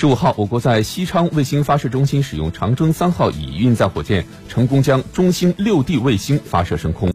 十五号，我国在西昌卫星发射中心使用长征三号乙运载火箭，成功将中星六 D 卫星发射升空。